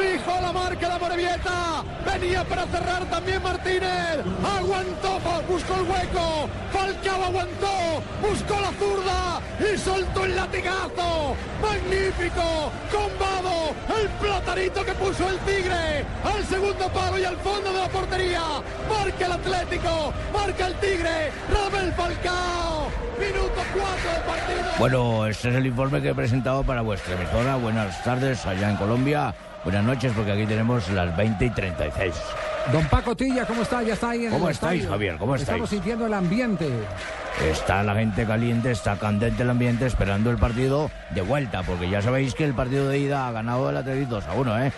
Be La marca la Morevieta. Venía para cerrar también Martínez. Aguantó, buscó el hueco. Falcao aguantó. Buscó la zurda y soltó el latigazo. Magnífico. Combado. El platarito que puso el Tigre. Al segundo palo y al fondo de la portería. Marca el Atlético. Marca el Tigre. Rabel Falcao. Minuto 4 del partido. Bueno, este es el informe que he presentado para vuestra emisora. Buenas tardes allá en Colombia. Buenas noches, porque aquí tenemos las 20 y 36. Don Paco Tilla, ¿cómo está? Ya está ahí en ¿Cómo el estáis, estadio. Javier? ¿Cómo estáis? Estamos sintiendo el ambiente. Está la gente caliente, está candente el ambiente, esperando el partido de vuelta, porque ya sabéis que el partido de ida ha ganado el Atlético 2 a 1, ¿eh?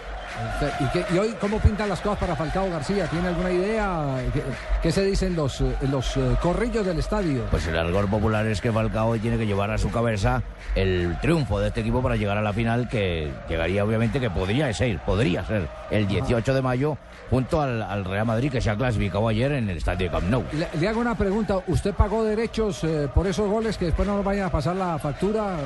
¿Y, qué- y hoy cómo pintan las cosas para Falcao García? ¿Tiene alguna idea? ¿Qué, qué se dicen los, eh, los eh, corrillos del estadio? Pues el algor popular es que Falcao hoy tiene que llevar a su cabeza el triunfo de este equipo para llegar a la final, que llegaría obviamente, que podría ser, podría ser el 18 de mayo, junto al, al Real Madrid, que se ha clasificado ayer en el estadio de Camp Nou. Le, le hago una pregunta. ¿Usted pagó derechos eh, por esos goles que después no nos vayan a pasar la factura?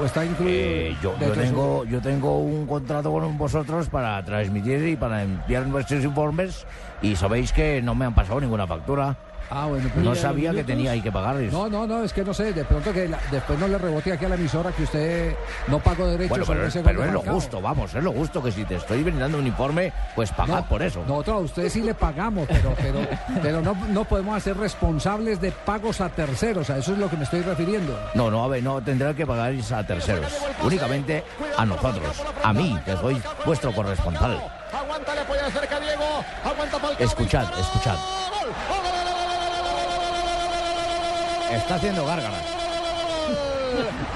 ¿O está incluido? Eh, tengo, yo tengo un contrato con vosotros para transmitir y para enviar nuestros informes y sabéis que no me han pasado ninguna factura. Ah, bueno, pero- No sabía que tenía ahí que pagarles. No, no, no, es que no sé, de pronto que la- después no le rebote aquí a la emisora que usted no pagó derechos Bueno, sobre pero, ese pero es lo justo, vamos, es lo justo que si te estoy brindando un informe, pues pagad No, por eso. Nosotros a ustedes sí le pagamos, pero, pero, pero no, no podemos hacer responsables de pagos a terceros, a eso es lo que me estoy refiriendo. No, no, a ver, no tendrá que pagar a terceros, únicamente a nosotros, a mí, que soy vuestro corresponsal. Aguanta, le apoya de cerca Diego. Aguanta. Escuchad, escuchad.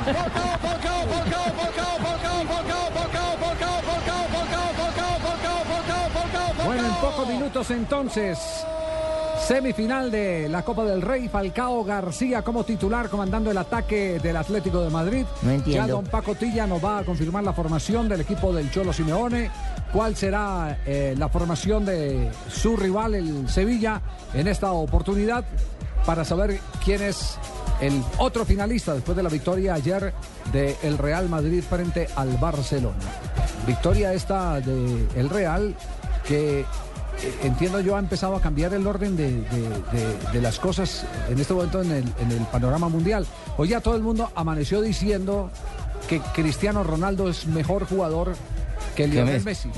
Falcao, Falcao, Falcao, Bueno, en pocos minutos entonces, semifinal de la Copa del Rey, Falcao García como titular comandando el ataque del Atlético de Madrid. No entiendo. Ya don Paco Tilla nos va a confirmar la formación del equipo del Cholo Simeone. ¿Cuál será eh, la formación de su rival, el Sevilla, en esta oportunidad? Para saber quién es el otro finalista después de la victoria ayer del Real Madrid frente al Barcelona. Victoria esta del Real que eh, entiendo yo ha empezado a cambiar el orden de, de- de- de las cosas en este momento en el, en el panorama mundial. Hoy ya todo el mundo amaneció diciendo que Cristiano Ronaldo es mejor jugador que Lionel Messi.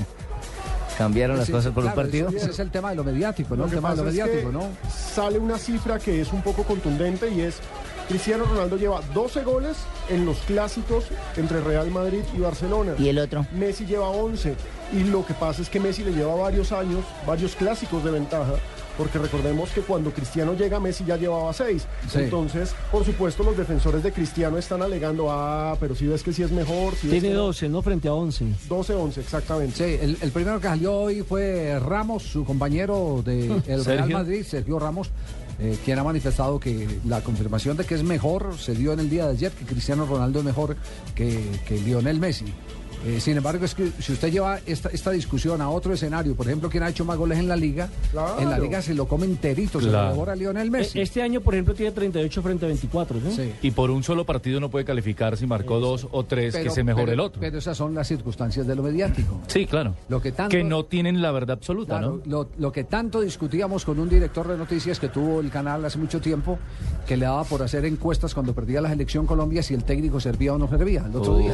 Cambiaron las Sí, cosas por un claro, partido. Ese, ese es el tema de lo mediático, ¿no? Lo El tema de lo mediático, que ¿no? Sale una cifra que es un poco contundente y es Cristiano Ronaldo lleva 12 goles en los clásicos entre Real Madrid y Barcelona. ¿Y el otro? Messi lleva 11 y lo que pasa es que Messi le lleva varios años, varios clásicos de ventaja, porque recordemos que cuando Cristiano llega Messi ya llevaba 6. Sí. Entonces, por supuesto, los defensores de Cristiano están alegando, ah, pero si ves que sí es mejor, si Tiene que no". 12, ¿no? Frente a 11. 12-11, exactamente. Sí, el, el primero que salió hoy fue Ramos, su compañero del Real Sergio. Madrid, Sergio Ramos, eh, quien ha manifestado que la confirmación de que es mejor se dio en el día de ayer, que Cristiano Ronaldo es mejor que, que Lionel Messi. Eh, sin embargo, es que si usted lleva esta, esta discusión a otro escenario, por ejemplo, quien ha hecho más goles en la liga, Claro. en la liga se lo come enterito, se lo devora Lionel Messi. E- Este año, por ejemplo, tiene 38 frente a 24, ¿no? Sí. Y por un solo partido no puede calificar si marcó dos o tres, que se mejore pero- el otro. Pero esas son las circunstancias de lo mediático. sí, claro. Lo que tanto- Que no tienen la verdad absoluta, Claro, ¿no? lo, lo que tanto discutíamos con un director de noticias que tuvo el canal hace mucho tiempo, que le daba por hacer encuestas cuando perdía la selección Colombia si el técnico servía o no servía el otro día.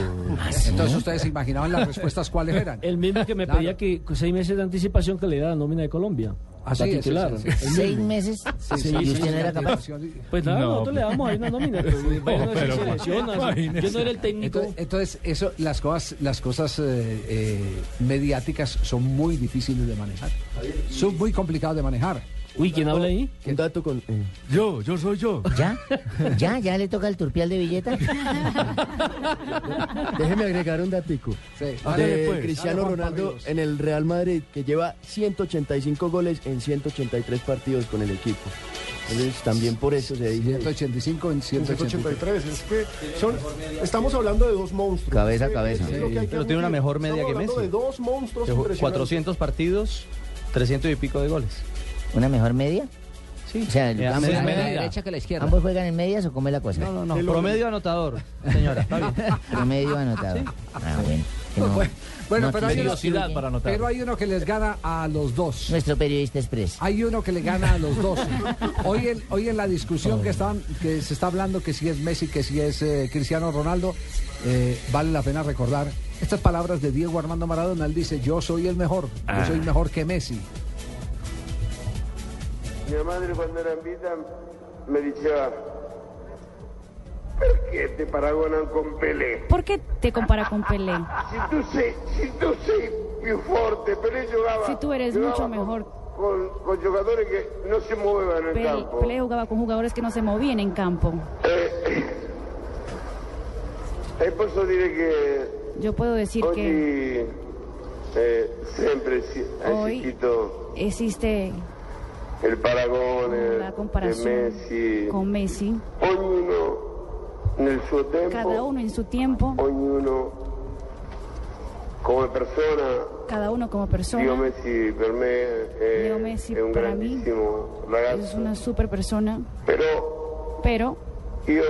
Entonces ustedes se imaginaban las respuestas cuáles eran. El mismo que me Claro. pedía que con seis meses de anticipación que le da la nómina de Colombia. Así para es, titular. sí, sí, sí. Seis meses. Sí, sí, ¿Y sí, usted sí, no era capaz? Pues nada, No, nosotros le damos ahí una nómina. Pero, a decir pero, imagínese. Yo no era el técnico. Entonces, entonces, eso, las cosas, las cosas eh, eh, mediáticas son muy difíciles de manejar. Son muy complicadas de manejar. Uy, ¿quién habla ahí? Un dato con... eh, Yo, yo soy yo. ¿Ya? ¿Ya? ¿Ya le toca el turpial de billeta? Déjeme agregar un datico. Sí. De pues. Cristiano Ronaldo en el Real Madrid, que lleva 185 goles en 183 partidos con el equipo. Entonces, también por eso se dice... 185 en 183. 183. Es que son, estamos hablando de dos monstruos. Cabeza a cabeza. Pero tiene una mejor media Estamos que hablando Messi. de dos monstruos Que jugó impresionantes. 400 partidos, 300 y pico de goles. ¿Una mejor media? Sí. O sea, el- Eh, ambos, sí, ambos- media. derecha que la izquierda. ¿ambos juegan en medias o cómo es la cosa? No, no, no. El Promedio anotador, señora. Está bien. Promedio anotador. Ah, bueno. que no. Bueno, no pero, hay uno, Velocidad para anotar. pero hay uno que les gana a los dos. Nuestro periodista express. Hay uno que le gana a los dos. Hoy en, hoy en la discusión que, están, que se está hablando, que si es Messi, que si es eh, Cristiano Ronaldo, eh, vale la pena recordar estas palabras de Diego Armando Maradona. Él dice, yo soy el mejor, yo soy mejor que Messi. Mia madre quando era in vita mi diceva perché ti paragonano con Pelé? ¿Por qué te compara con Pelé? Se tu sei, se tu sei più forte, Pelé giocava, Si tú eres mucho con- mejor. con, con giocatori che non si muovevano in Pelé, campo. Pelé jugaba con jugadores que no se movían en campo. E posso dire che Yo puedo decir que oggi eh, sempre si è Hoy- existe il paragone la di comparación Messi, con Messi. ognuno nel suo tempo, Cada uno en su tiempo, ognuno come persona cada uno como Leo persona. Messi per me è, Leo Messi è un para mí grandissimo Es ragazzo, una super persona, però pero io,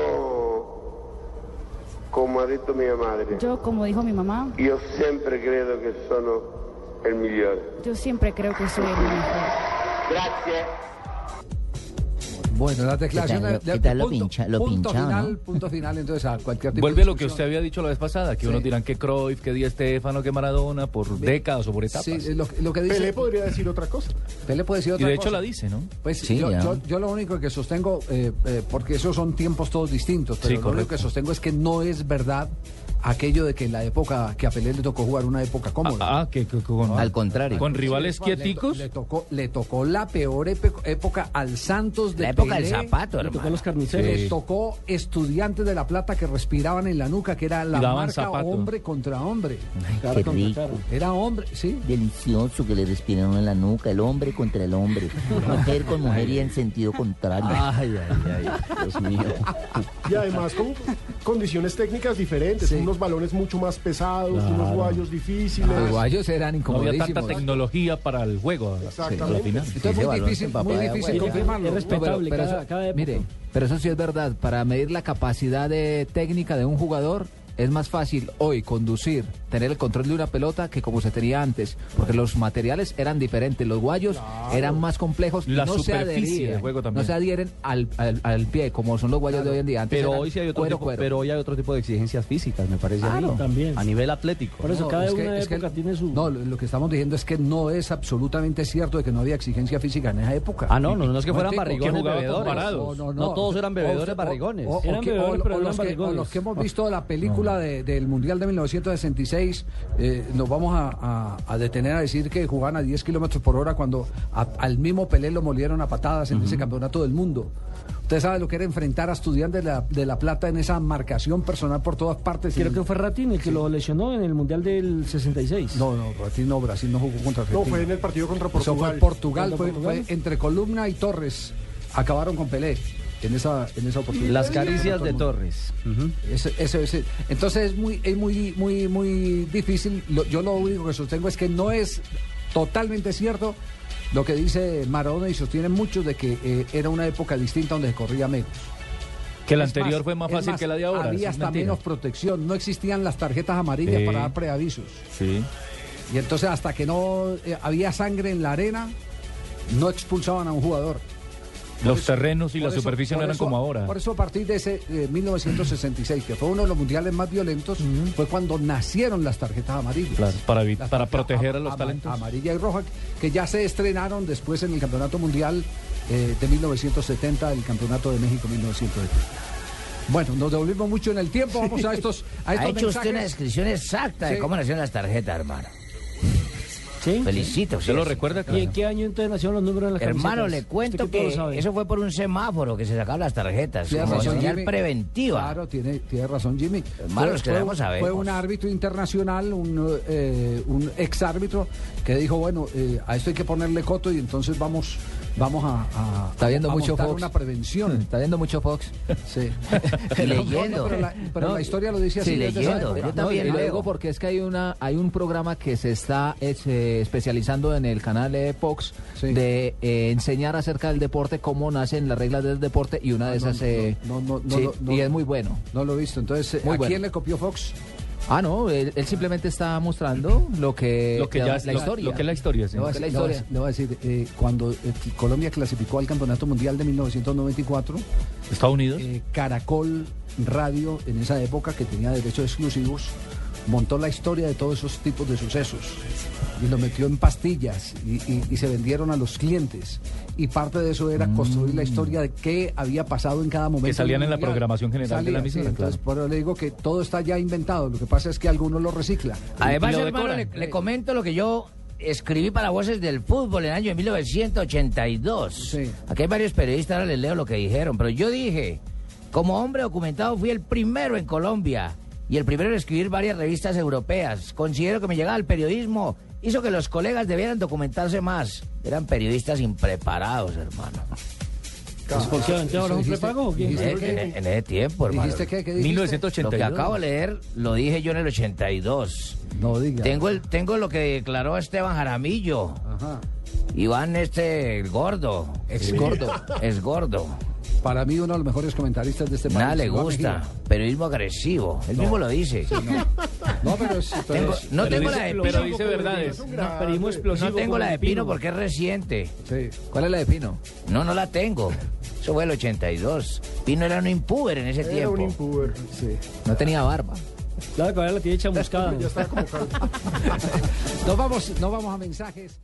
come ha detto mia madre, yo, como dijo mi mamá, io sempre credo che sono il migliore. yo siempre creo que soy el mejor. Grazie. Bueno, la declaración ¿Qué tal lo- de, qué tal lo punto, pincha- lo punto pinchado, final, no? punto final, entonces a cualquier tipo Vuelve de a lo que usted había dicho la vez pasada, que Sí. unos dirán que Cruyff, que Di Stefano, que Maradona, por décadas o por etapas. Sí, lo, lo que dice Pelé podría decir otra cosa. Pelé puede decir y otra de hecho cosa. la dice, ¿no? Pues Sí, yo, ya. yo- yo lo único que sostengo, eh, eh, porque esos son tiempos todos distintos, pero Sí, lo único que sostengo es que no es verdad aquello de que en la época que a Pelé le tocó jugar una época cómoda. Ah, que, que con, Al contrario. con rivales Le to- quieticos. Le, tocó, le tocó la peor época al Santos de La época del Pelé. zapato, Le tocó hermano. los carniceros. Le tocó estudiantes de La Plata que respiraban en la nuca, que era la marca zapato. hombre contra hombre. Ay, qué rico. Era hombre, sí. Delicioso que le respiran en la nuca, el hombre contra el hombre. Mujer con mujer y en sentido contrario. Ay, ay, ay, Dios mío. Y además con condiciones técnicas diferentes, Sí. Unos balones mucho más pesados, unos guayos difíciles. Ah, Los guayos eran No había tanta incomodísimos. tecnología para el juego. Exactamente. la final. Entonces Ese muy difícil, muy difícil confirmarlo. Es respetable pero cada, eso- cada mire, pero eso sí es verdad. Para medir la capacidad de técnica de un jugador es más fácil hoy conducir, tener el control de una pelota que como se tenía antes, porque los materiales eran diferentes, los guayos eran más complejos, y La no se adherían, de juego también. no se adhieren al, al- al pie como son los guayos de hoy en día. Antes Pero hoy sí hay otro cuero, tipo, cuero. pero hoy hay otro tipo de exigencias físicas, me parece a mí. Claro. También. A nivel atlético. Por eso No, cada es que- una es que- época tiene su... No, lo lo que estamos diciendo es que no es absolutamente cierto de que no había exigencia física en esa época. Ah, no, no, no es que fueran barrigones bebedores. comparados. No, todos eran bebedores O- barrigones. o- o Eran que- bebedores, pero los que, o barrigones. los que hemos visto la película de- del Mundial de 1966, eh, nos vamos a, a- a detener a decir que jugaban a 10 kilómetros por hora cuando a- al mismo Pelé lo molieron a patadas en ese campeonato del mundo. Usted sabe lo que era enfrentar a estudiantes de la, de la Plata en esa marcación personal por todas partes. Creo Y- que fue Ratín el que lo lesionó en el Mundial del 66. No, no, Brasil no, Brasil no jugó contra No, Argentina. fue en el partido contra Eso Portugal. fue Portugal, ¿Contra fue, Portugal? fue entre Columna y Torres. Acabaron con Pelé en esa, en esa oportunidad. Las caricias de Torres. Ese- ese- ese. Entonces es muy, es muy, muy, muy difícil. Lo- yo lo único que sostengo es que no es totalmente cierto lo que dice Maradona y sostienen muchos de que eh, era una época distinta donde se corría menos. Que la Es anterior fue más fácil que la de ahora. Había hasta mentira. menos protección, no existían las tarjetas amarillas Sí. para dar preavisos. Sí. Y entonces hasta que no eh, había sangre en la arena, no expulsaban a un jugador. Los terrenos y la eso- superficie no eran eso- como ahora. Por eso a partir de ese eh, 1966, que fue uno de los mundiales más violentos, fue cuando nacieron las tarjetas amarillas. Claro, para, Las para proteger a los talentos. Amarilla y roja, que ya se estrenaron después en el Campeonato Mundial eh, de 1970, el Campeonato de México 1970. Bueno, nos devolvimos mucho en el tiempo, vamos a estos, a Ha hecho usted una descripción exacta de cómo nacieron las tarjetas, hermano. ¿Sí? Felicito. ¿Usted sí, lo recuerda? ¿Y en qué año entonces nacieron los números en las Hermano, camisetas? le cuento que sabe. eso fue por un semáforo que se sacaban las tarjetas. Tiene Como razón, señal Jimmy. preventiva. Claro, tiene, tiene razón Jimmy. Hermano, los que fue, fue un árbitro internacional, un, eh, un ex árbitro, que dijo, bueno, eh, a esto hay que ponerle coto y entonces vamos, vamos a, a- Está viendo a mucho Fox. una prevención. Está viendo mucho Fox. Sí. Leyendo. pero la, pero No, la historia lo dice así. sí, leyendo. época. Yo también y digo porque es que hay una hay un programa que se está eh, especializando en el canal de Fox Sí. de eh, enseñar acerca del deporte, cómo nacen las reglas del deporte y una de Ah, esas eh, sí, y es muy bueno. No lo he visto. Entonces, Muy ¿a bueno. quién le copió Fox? Ah, no, él, él simplemente está mostrando lo que, Lo que ya es- la lo- historia. lo que es la historia, sí. Le voy a Lo que es decir, la le voy a- historia. le voy a decir, eh, cuando eh, Colombia clasificó al Campeonato Mundial de 1994, Estados Unidos. eh, Caracol Radio, en esa época que tenía derechos exclusivos, montó la historia de todos esos tipos de sucesos y lo metió en pastillas y, y- y se vendieron a los clientes. Y parte de eso era construir la historia de qué había pasado en cada momento. Que salían en la programación general de la Salía, sí, entonces, claro. por eso le digo que todo está ya inventado. Lo que pasa es que algunos lo reciclan. Además, lo hermano, le, comento lo que yo escribí para Voces del Fútbol en el año de 1982. Sí. Aquí hay varios periodistas, ahora les leo lo que dijeron, pero yo dije, como hombre documentado fui el primero en Colombia y el primero en escribir varias revistas europeas. Considero que mi llegada al periodismo hizo que los colegas debieran documentarse más. Eran periodistas impreparados, hermano. ¿Por En, que- en- en ese tiempo, hermano. ¿Dijiste qué? ¿Qué dijiste? 1982. Lo que acabo de leer lo dije yo en el 82. No diga. Tengo, el, tengo lo que declaró Esteban Jaramillo. Ajá. Iván este el gordo. Es gordo. Es gordo. Para mí uno de los mejores comentaristas de este país. Nada le gusta. Periodismo agresivo. Él mismo lo dice. No, pero es... pero Tengo- es- no Pero tengo dice- la de pero Pino. dice verdades. No. No tengo la de Pino porque es reciente. sí. ¿Cuál es la de Pino? No, no la tengo. Eso fue el 82. Pino era un impuber en ese Era tiempo. un impuber. sí. No tenía barba. Claro que ahora la tiene chamuscada. Ya está como. Nos vamos, nos vamos a mensajes.